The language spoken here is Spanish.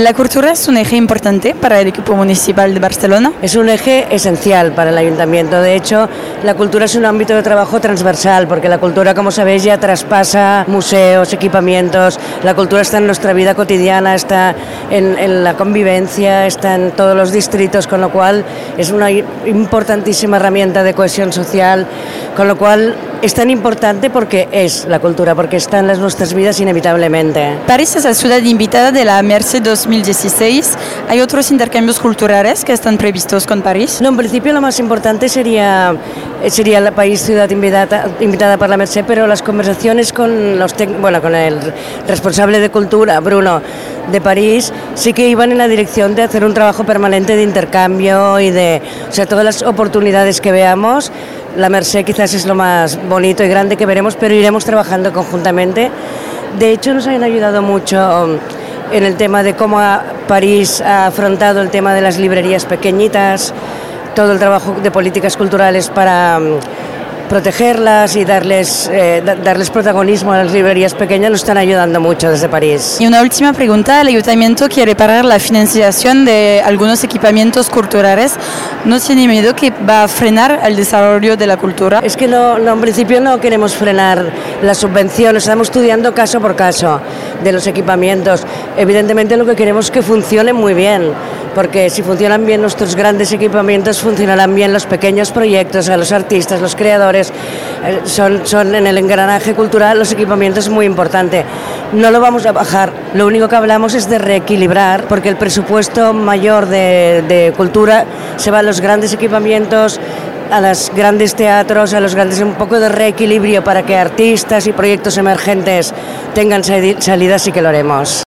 La cultura es un eje importante para el equipo municipal de Barcelona. Es un eje esencial para el ayuntamiento. De hecho, la cultura es un ámbito de trabajo transversal, porque la cultura, como sabéis, ya traspasa museos, equipamientos. La cultura está en nuestra vida cotidiana, está en, en la convivencia, está en todos los distritos, con lo cual es una importantísima herramienta de cohesión social, con lo cual es tan importante porque es la cultura, porque está en las nuestras vidas inevitablemente. París es la ciudad invitada de la Merced 2016. ¿Hay otros intercambios culturales que están previstos con París? No, en principio lo más importante sería, sería la país ciudad invitada, invitada por la Merced, pero las conversaciones con, los bueno, con el responsable de cultura, Bruno, de París, sí que iban en la dirección de hacer un trabajo permanente de intercambio y de, o sea, todas las oportunidades que veamos la Merced quizás es lo más bonito y grande que veremos, pero iremos trabajando conjuntamente. De hecho, nos han ayudado mucho um, en el tema de cómo París ha afrontado el tema de las librerías pequeñitas, todo el trabajo de políticas culturales para um, protegerlas y darles, eh, darles protagonismo a las librerías pequeñas nos están ayudando mucho desde París. Y una última pregunta, el ayuntamiento quiere parar la financiación de algunos equipamientos culturales. ¿No tiene miedo que va a frenar el desarrollo de la cultura? Es que no, no en principio no queremos frenar la subvención, estamos estudiando caso por caso de los equipamientos. Evidentemente lo que queremos es que funcionen muy bien porque si funcionan bien nuestros grandes equipamientos, funcionarán bien los pequeños proyectos, a los artistas, los creadores. Eh, son, son en el engranaje cultural los equipamientos muy importante. No lo vamos a bajar, lo único que hablamos es de reequilibrar, porque el presupuesto mayor de cultura se va a los grandes equipamientos, a los grandes teatros, a los grandes, un poco de reequilibrio para que artistas y proyectos emergentes tengan salida, sí que lo haremos.